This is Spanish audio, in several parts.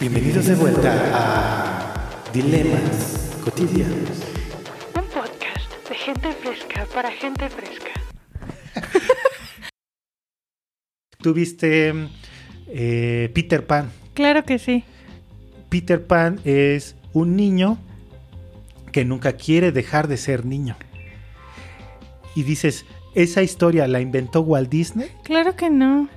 Bienvenidos de vuelta a Dilemas Cotidianos. Un podcast de gente fresca para gente fresca. Tuviste eh, Peter Pan. Claro que sí. Peter Pan es un niño que nunca quiere dejar de ser niño. Y dices, ¿esa historia la inventó Walt Disney? Claro que no.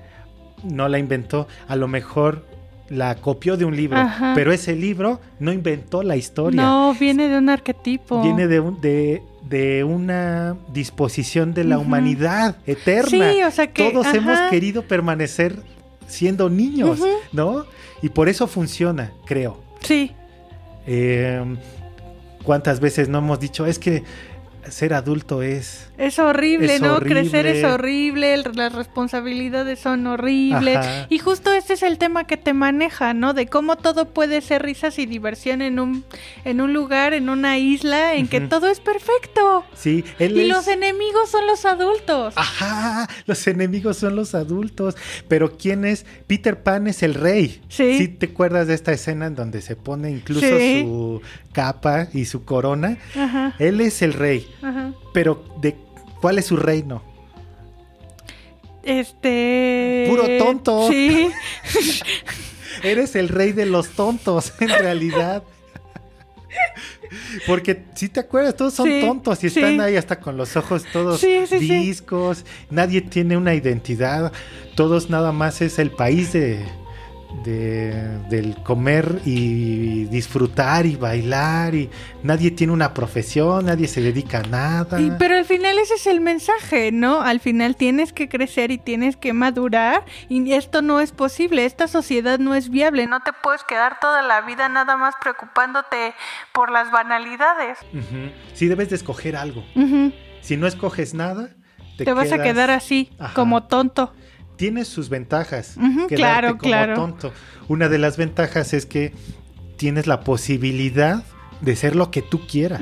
No la inventó. A lo mejor la copió de un libro, Ajá. pero ese libro no inventó la historia. No, viene de un arquetipo. Viene de, un- de, de una disposición de la humanidad eterna. Sí, o sea que, Todos ajá. hemos querido permanecer siendo niños. ¿no? Y por eso funciona, creo. Sí, Eh, ¿Cuántas veces no hemos dicho, es que ser adulto es... es horrible, Es ¿no? Crecer es horrible. las responsabilidades son horribles. Ajá. Y justo este es el tema que te maneja, ¿no? De cómo todo puede ser risas y diversión en un, en un lugar, en una isla, en que todo es perfecto. Sí, él Y es... los enemigos son los adultos. Ajá, los enemigos son los adultos. Pero ¿quién es? Peter Pan es el rey. Sí. te acuerdas de esta escena en donde se pone incluso Sí. su capa y su corona? Ajá, Él es el rey. Ajá. Pero ¿de cuál es su reino? Este. Puro tonto. Sí. Eres el rey de los tontos, en realidad. Porque si te acuerdas, todos son Sí, tontos y sí. están ahí hasta con los ojos todos Sí, sí, sí. viscos. Nadie tiene una identidad. Todos nada más es el país de, de- del comer y disfrutar y bailar. Y nadie tiene una profesión, nadie se dedica a nada. Y- pero al final ese es el mensaje, ¿no? Al final tienes que crecer y tienes que madurar y esto no es posible, esta sociedad no es viable, no te puedes quedar toda la vida nada más preocupándote por las banalidades. Ujú. Sí debes de escoger algo. Si no escoges nada, te, Te, vas a quedas- quedar así, Ajá. como tonto. Tiene sus ventajas. Claro, como claro. tonto. Una de las ventajas es que tienes la posibilidad de ser lo que tú quieras.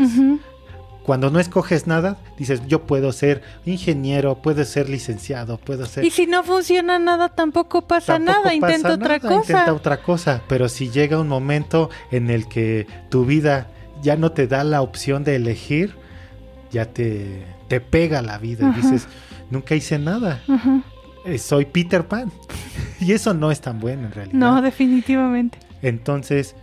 Cuando no escoges nada, dices, yo puedo ser ingeniero, puedo ser licenciado, puedo ser... Y si no funciona nada, tampoco pasa Tampoco nada, pasa intenta otra cosa. Intenta otra cosa, pero si llega un momento en el que tu vida ya no te da la opción de elegir, ya te, te pega la vida y Ajá. dices, nunca hice nada, eh, soy Peter Pan. y eso no es tan bueno en realidad. No, definitivamente. Entonces,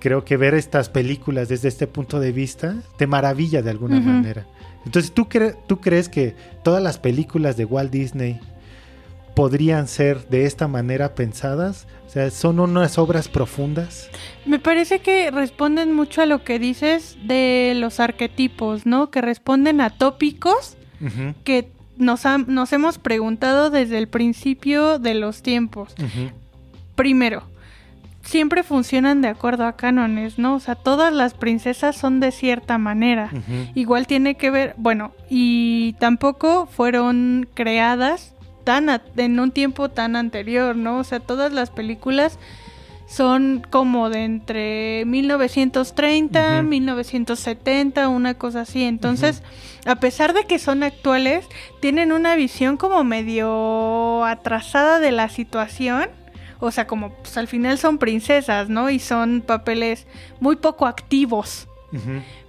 creo que ver estas películas desde este punto de vista te maravilla de alguna manera. Entonces, ¿tú, cre- ¿tú crees que todas las películas de Walt Disney podrían ser de esta manera pensadas? O sea, son unas obras profundas. Me parece que responden mucho a lo que dices de los arquetipos, ¿no? Que responden a tópicos que nos, nos hemos preguntado desde el principio de los tiempos. Primero, siempre funcionan de acuerdo a cánones, ¿no? O sea, todas las princesas son de cierta manera. Igual tiene que ver, bueno, y tampoco fueron creadas tan a- en un tiempo tan anterior, ¿no? O sea, todas las películas son como de entre 1930, Ujú. 1970, una cosa así. Entonces, a pesar de que son actuales, tienen una visión como medio atrasada de la situación. O sea, como pues, al final son princesas, ¿no? Y son papeles muy poco activos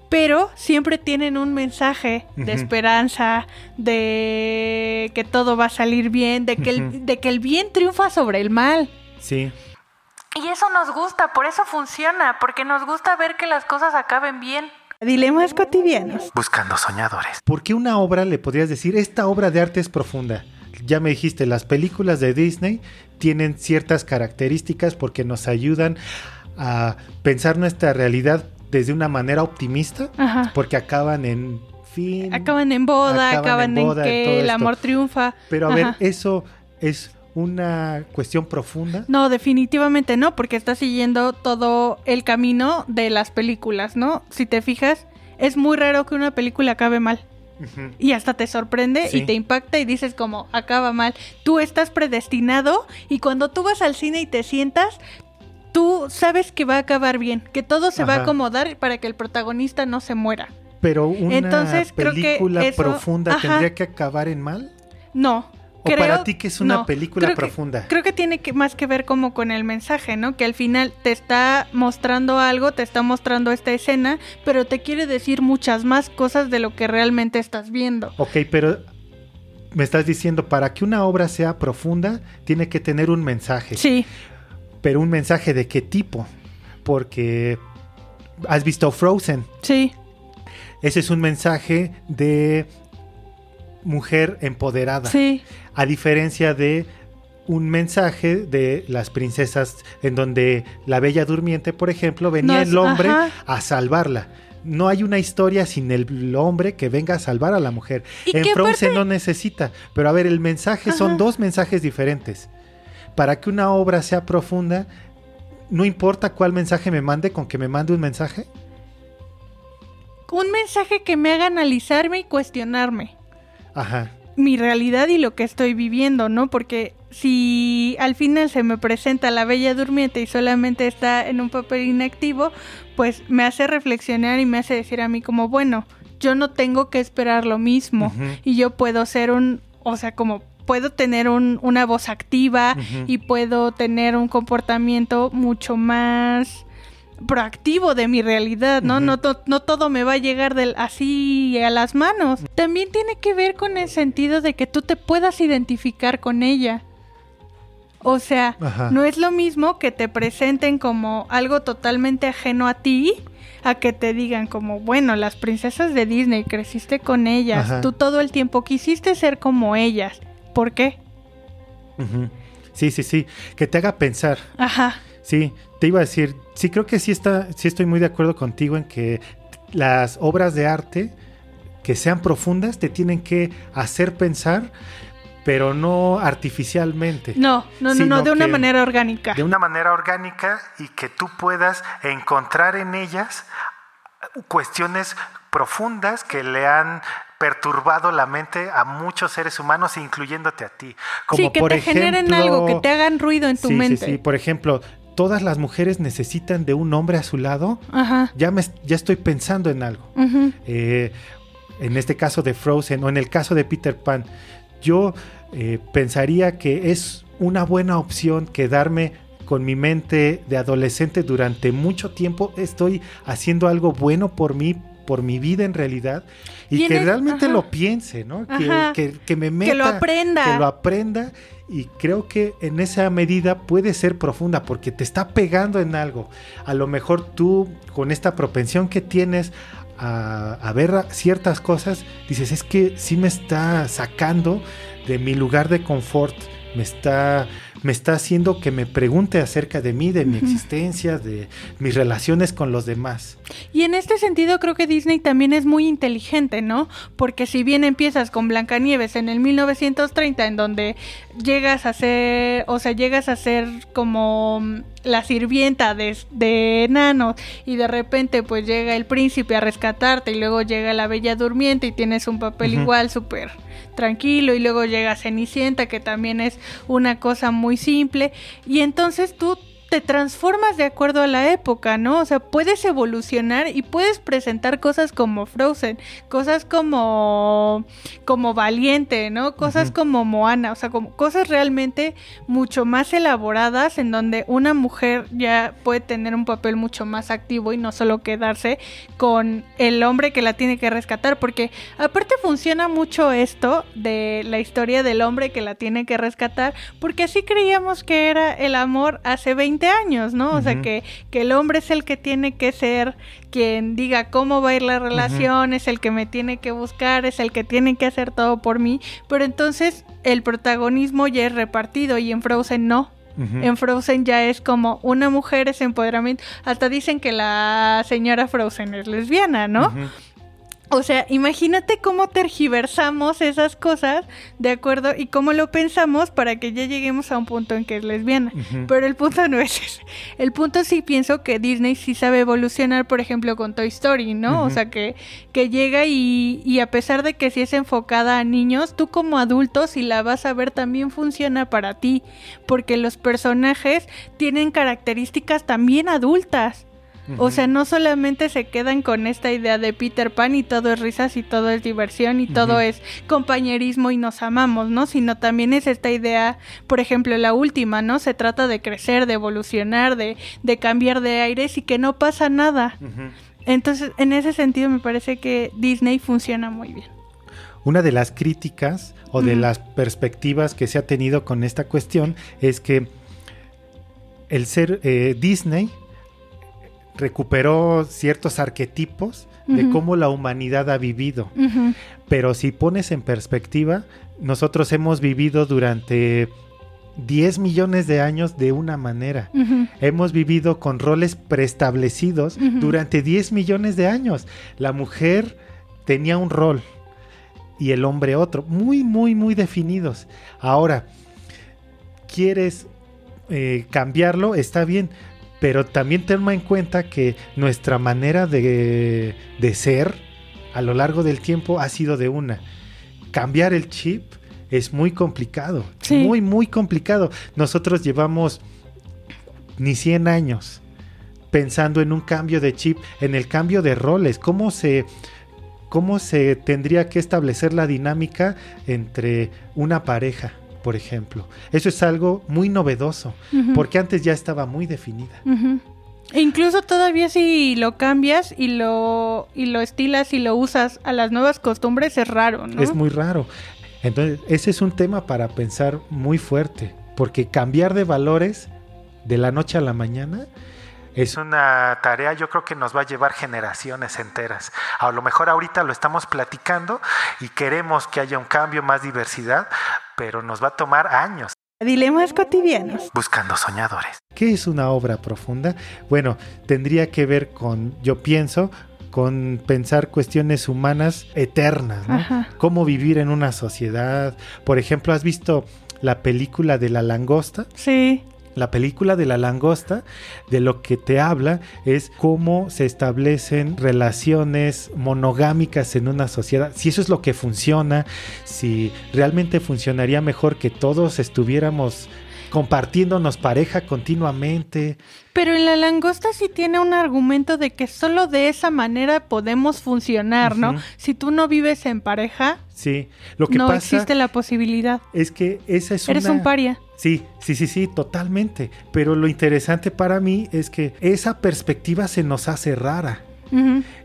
pero siempre tienen un mensaje de esperanza, de que todo va a salir bien, de que, el, de que el bien triunfa sobre el mal. Sí, Y eso nos gusta, por eso funciona, porque nos gusta ver que las cosas acaben bien. Dilemas cotidianos. buscando soñadores. ¿Por qué una obra le podrías decir, esta obra de arte es profunda? Ya me dijiste, las películas de Disney tienen ciertas características porque nos ayudan a pensar nuestra realidad desde una manera optimista, Ajá. porque acaban en fin. Acaban en boda, acaban acaban, en en, boda, todo que el amor triunfa. Pero a ver, eso es una cuestión profunda. No, definitivamente no, porque está siguiendo todo el camino de las películas, ¿no? Si te fijas, es muy raro que una película acabe mal. Y hasta te sorprende Sí. y te impacta y dices como acaba mal. Tú estás predestinado y cuando tú vas al cine y te sientas, tú sabes que va a acabar bien, que todo se va a acomodar para que el protagonista no se muera. Pero una Entonces, creo que película eso- profunda ajá. tendría que acabar en mal. No, ¿O para ti que es una película profunda? creo que tiene que, más que ver como con el mensaje, ¿no? Que al final te está mostrando algo, te está mostrando esta escena, pero te quiere decir muchas más cosas de lo que realmente estás viendo. Ok, pero me estás diciendo, para que una obra sea profunda, tiene que tener un mensaje. Sí. Pero un mensaje de qué tipo? Porque has visto Frozen. Sí. Ese es un mensaje de mujer empoderada. Sí. A diferencia de un mensaje de las princesas en donde la bella durmiente, por ejemplo, venía el hombre a salvarla. No hay una historia sin el hombre que venga a salvar a la mujer. En Frozen no necesita. Pero a ver, el mensaje son dos mensajes diferentes. Para que una obra sea profunda, no importa cuál mensaje me mande, con que me mande un mensaje. Un mensaje que me haga analizarme y cuestionarme. Ajá. Mi realidad y lo que estoy viviendo, ¿no? Porque si al final se me presenta la bella durmiente y solamente está en un papel inactivo, pues me hace reflexionar y me hace decir a mí como, bueno, yo no tengo que esperar lo mismo y yo puedo ser un, o sea, como puedo tener una voz activa y puedo tener un comportamiento mucho más proactivo de mi realidad, ¿no? no, no, todo me va a llegar del, así a las manos. También tiene que ver con el sentido de que tú te puedas identificar con ella. O sea, no es lo mismo que te presenten como algo totalmente ajeno a ti, a que te digan como, bueno, las princesas de Disney, creciste con ellas, tú todo el tiempo quisiste ser como ellas. ¿Por qué? Sí, sí, sí, que te haga pensar. Ajá. Sí, te iba a decir, sí creo que sí está, sí estoy muy de acuerdo contigo en que las obras de arte que sean profundas te tienen que hacer pensar pero no artificialmente. No, no, no, no, de una manera orgánica. De una manera orgánica y que tú puedas encontrar en ellas cuestiones profundas que le han perturbado la mente a muchos seres humanos, incluyéndote a ti. Como sí, que te generen algo, que te hagan ruido en tu mente. Sí, sí, por ejemplo, todas las mujeres necesitan de un hombre a su lado. Ajá. Ya, me, ya estoy pensando en algo. Eh, en este caso de Frozen o en el caso de Peter Pan, yo eh, pensaría que es una buena opción quedarme con mi mente de adolescente durante mucho tiempo. Estoy haciendo algo bueno por mí, por mi vida en realidad, y, que realmente lo piense, ¿no? Que, me meta, que lo aprenda. Que lo aprenda. Y creo que en esa medida puede ser profunda porque te está pegando en algo. A lo mejor tú, con esta propensión que tienes a, a ver ciertas cosas, dices, es que sí me está sacando de mi lugar de confort, me está me está haciendo que me pregunte acerca de mí, de mi existencia, de mis relaciones con los demás. Y en este sentido creo que Disney también es muy inteligente, ¿no? Porque si bien empiezas con Blancanieves en el 1930, en donde llegas a ser, o sea, llegas a ser como la sirvienta de, de enanos y de repente pues llega el príncipe a rescatarte y luego llega la bella durmiente y tienes un papel igual súper tranquilo y luego llega Cenicienta que también es una cosa muy simple. Y entonces tú te transformas de acuerdo a la época, ¿no? O sea, puedes evolucionar y puedes presentar cosas como Frozen, cosas como como Valiente, ¿no? Cosas como Moana, o sea, como cosas realmente mucho más elaboradas en donde una mujer ya puede tener un papel mucho más activo y no solo quedarse con el hombre que la tiene que rescatar, porque aparte funciona mucho esto de la historia del hombre que la tiene que rescatar, porque así creíamos que era el amor hace 20 años, ¿no? O sea, que, que el hombre es el que tiene que ser quien diga cómo va a ir la relación, es el que me tiene que buscar, es el que tiene que hacer todo por mí, pero entonces el protagonismo ya es repartido y en Frozen no. En Frozen ya es como una mujer es empoderamiento. Hasta dicen que la señora Frozen es lesbiana, ¿no? O sea, imagínate cómo tergiversamos esas cosas de acuerdo y cómo lo pensamos para que ya lleguemos a un punto en que es lesbiana. Pero el punto no es ese. El punto sí pienso que Disney sí sabe evolucionar, por ejemplo, con Toy Story, ¿no? O sea, que, que llega y, y, a pesar de que sí es enfocada a niños, tú como adulto, si la vas a ver, también funciona para ti. Porque los personajes tienen características también adultas. O sea, no solamente se quedan con esta idea de Peter Pan y todo es risas y todo es diversión y todo es compañerismo y nos amamos, ¿no? Sino también es esta idea, por ejemplo, la última, ¿no? Se trata de crecer, de evolucionar, de, de cambiar de aires y que no pasa nada. Entonces, en ese sentido me parece que Disney funciona muy bien. Una de las críticas o de las perspectivas que se ha tenido con esta cuestión es que el ser eh, Disney recuperó ciertos arquetipos de cómo la humanidad ha vivido. Pero si pones en perspectiva, nosotros hemos vivido durante 10 millones de años de una manera. Hemos vivido con roles preestablecidos durante 10 millones de años. La mujer tenía un rol y el hombre otro, muy, muy, muy definidos. Ahora, ¿quieres eh, cambiarlo? Está bien, pero también toma en cuenta que nuestra manera de, de ser a lo largo del tiempo ha sido de una. Cambiar el chip es muy complicado, muy, muy complicado. Nosotros llevamos ni 100 años pensando en un cambio de chip, en el cambio de roles, cómo se, cómo se tendría que establecer la dinámica entre una pareja por ejemplo. Eso es algo muy novedoso, porque antes ya estaba muy definida. E incluso todavía si lo cambias y lo, y lo estilas y lo usas a las nuevas costumbres es raro, ¿no? Es muy raro. Entonces, ese es un tema para pensar muy fuerte, porque cambiar de valores de la noche a la mañana es una tarea yo creo que nos va a llevar generaciones enteras. A lo mejor ahorita lo estamos platicando y queremos que haya un cambio, más diversidad, pero nos va a tomar años. Dilemas cotidianos. Buscando soñadores. ¿Qué es una obra profunda? Bueno, tendría que ver con, yo pienso, con pensar cuestiones humanas eternas, ¿no? Cómo vivir en una sociedad. Por ejemplo, ¿has visto la película de la langosta? Sí. La película de la langosta de lo que te habla es cómo se establecen relaciones monogámicas en una sociedad. Si eso es lo que funciona, si realmente funcionaría mejor que todos estuviéramos compartiéndonos pareja continuamente. Pero en la langosta sí tiene un argumento de que solo de esa manera podemos funcionar, ¿no? Si tú no vives en pareja, sí. lo que no existe la posibilidad. Es que esa es Eres un paria. Sí, sí, sí, sí, totalmente. Pero lo interesante para mí es que esa perspectiva se nos hace rara.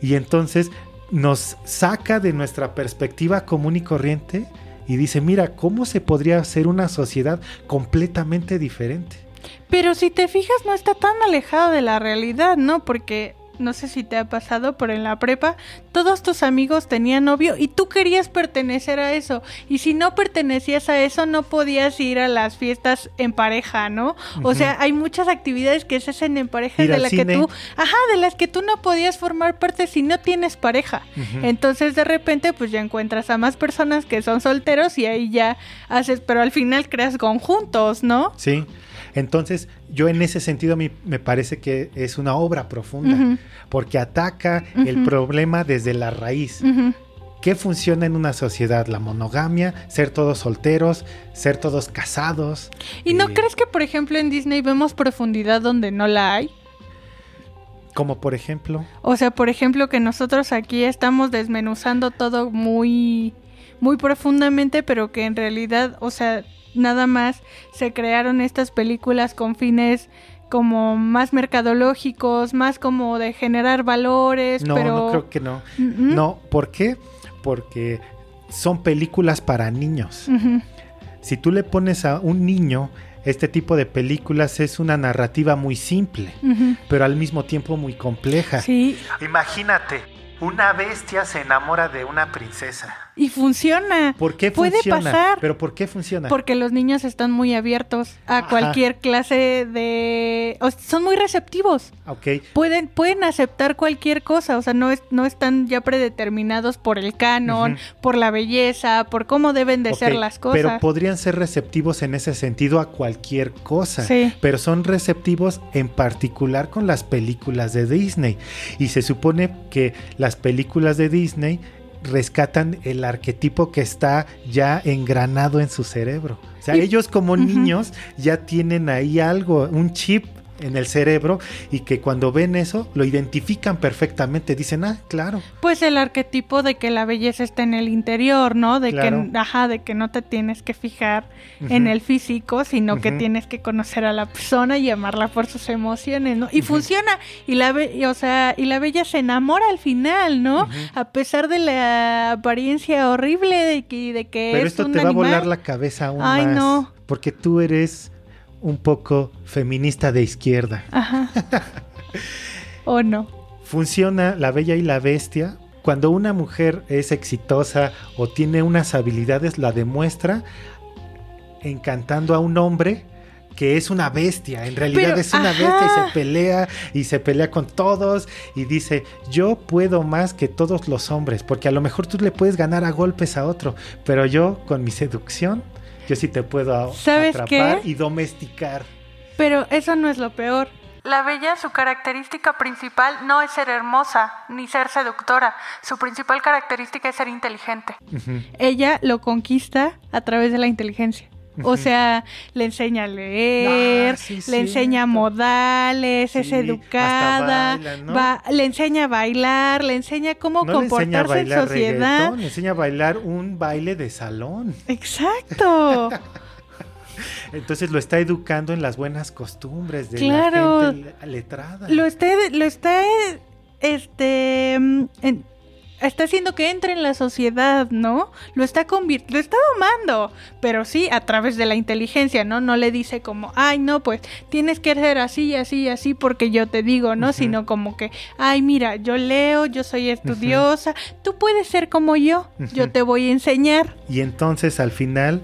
Y entonces nos saca de nuestra perspectiva común y corriente y dice, mira, ¿cómo se podría hacer una sociedad completamente diferente? Pero si te fijas, no está tan alejado de la realidad, ¿no? Porque no sé si te ha pasado, pero en la prepa todos tus amigos tenían novio y tú querías pertenecer a eso. Y si no pertenecías a eso, no podías ir a las fiestas en pareja, ¿no? O sea, hay muchas actividades que se hacen en pareja de las que tú, ajá, de las que tú no podías formar parte si no tienes pareja. Entonces, de repente, pues ya encuentras a más personas que son solteros y ahí ya haces, pero al final creas conjuntos, ¿no? Sí. Entonces, yo en ese sentido me, me parece que es una obra profunda, porque ataca el problema desde la raíz. ¿Qué funciona en una sociedad? La monogamia, ser todos solteros, ser todos casados. ¿Y no eh, crees que, por ejemplo, en Disney vemos profundidad donde no la hay? Como por ejemplo. O sea, por ejemplo, que nosotros aquí estamos desmenuzando todo muy, muy profundamente, pero que en realidad, o sea, nada más se crearon estas películas con fines como más mercadológicos, más como de generar valores, no, pero... No, creo que no. No, ¿por qué? Porque son películas para niños. Si tú le pones a un niño este tipo de películas es una narrativa muy simple, pero al mismo tiempo muy compleja. Sí. Imagínate, una bestia se enamora de una princesa. Y funciona. ¿Por qué Puede pasar. ¿Pero por qué funciona? Porque los niños están muy abiertos a cualquier clase de... son muy receptivos. Ok. Pueden, pueden aceptar cualquier cosa, o sea, no, es, no están ya predeterminados por el canon, por la belleza, por cómo deben de ser las cosas. Pero podrían ser receptivos en ese sentido a cualquier cosa. Sí. Pero son receptivos en particular con las películas de Disney. Y se supone que las películas de Disney rescatan el arquetipo que está ya engranado en su cerebro. O sea, ellos como niños ya tienen ahí algo, un chip en el cerebro y que cuando ven eso lo identifican perfectamente, dicen, ah, claro. Pues el arquetipo de que la belleza está en el interior, ¿no? De que, ajá, de que no te tienes que fijar en el físico, sino que tienes que conocer a la persona y amarla por sus emociones, ¿no? Y funciona, y la, o sea, y la bella se enamora al final, ¿no? A pesar de la apariencia horrible de que, de que Pero esto te va a volar la cabeza aún Ay, no. Porque tú eres un poco feminista de izquierda. Ajá. ¿O no? Funciona La Bella y la Bestia. Cuando una mujer es exitosa o tiene unas habilidades, la demuestra encantando a un hombre que es una bestia, en realidad es una bestia y se pelea y se pelea con todos y dice, yo puedo más que todos los hombres, porque a lo mejor tú le puedes ganar a golpes a otro, pero yo con mi seducción yo sí te puedo atrapar y domesticar. Pero eso no es lo peor. La bella, su característica principal no es ser hermosa ni ser seductora. Su principal característica es ser inteligente. Ella lo conquista a través de la inteligencia. O sea, le enseña a leer, ah, le enseña modales, es educada, le enseña a bailar, le enseña cómo comportarse en sociedad. le enseña a bailar un baile de salón. Exacto. Entonces lo está educando en las buenas costumbres de la gente letrada. Lo está, lo está este, en, está haciendo que entre en la sociedad, ¿no? Lo está lo está domando, pero sí a través de la inteligencia, ¿no? No le dice como, ay, no, pues tienes que ser así, así, así porque yo te digo, ¿no? Sino como que, ay, mira, yo leo, yo soy estudiosa, tú puedes ser como yo, yo te voy a enseñar. Y entonces al final,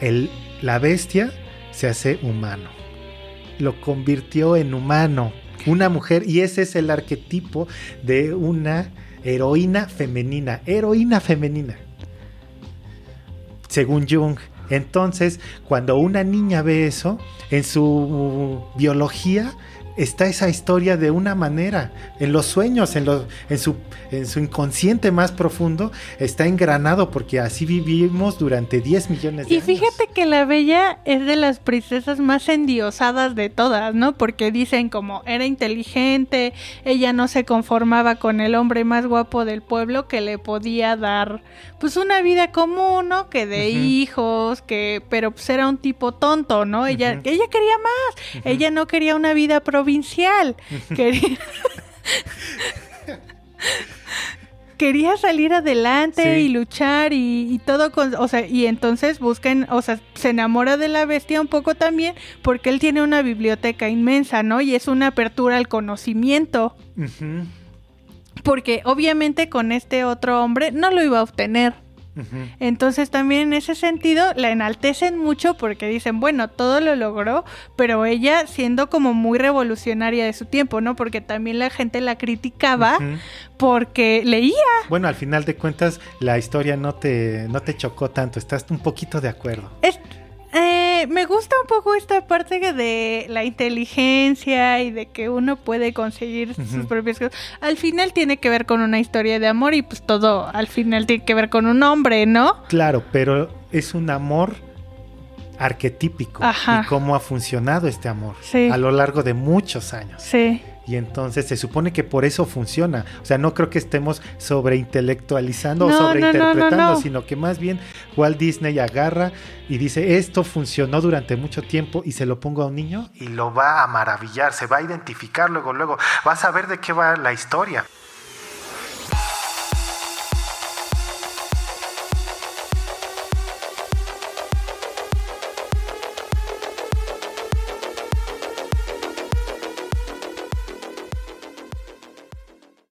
el, la bestia se hace humano. Lo convirtió en humano, una mujer, y ese es el arquetipo de una heroína femenina, heroína femenina. Según Jung. Entonces, cuando una niña ve eso, en su biología está esa historia de una manera. En los sueños, en, en, su, en su inconsciente más profundo, está engranado porque así vivimos durante 10 millones de años. Y fíjate que la Bella es de las princesas más endiosadas de todas, ¿no? Porque dicen como era inteligente, ella no se conformaba con el hombre más guapo del pueblo que le podía dar pues una vida común, ¿no? Que de hijos, que pero pues era un tipo tonto, ¿no? Ella ella quería más. Ella no quería una vida provincial. Quería salir adelante y luchar y, todo con, o sea, y entonces buscan, o sea, se enamora de la bestia un poco también porque él tiene una biblioteca inmensa, ¿no? Y es una apertura al conocimiento porque obviamente con este otro hombre no lo iba a obtener. Entonces también en ese sentido la enaltecen mucho porque dicen, bueno, todo lo logró, pero ella siendo como muy revolucionaria de su tiempo, ¿no? Porque también la gente la criticaba porque leía. Bueno, al final de cuentas la historia no te, no te chocó tanto, estás un poquito de acuerdo. Es, eh, me gusta un poco esta parte de la inteligencia y de que uno puede conseguir sus propias cosas. Al final tiene que ver con una historia de amor y pues todo al final tiene que ver con un hombre, ¿no? Claro, pero es un amor arquetípico y cómo ha funcionado este amor a lo largo de muchos años. Sí. Y entonces se supone que por eso funciona. O sea, no creo que estemos sobreintelectualizando o sobreinterpretando, sino que más bien Walt Disney agarra y dice, esto funcionó durante mucho tiempo y se lo pongo a un niño y lo va a maravillar, se va a identificar luego, luego, va a saber de qué va la historia.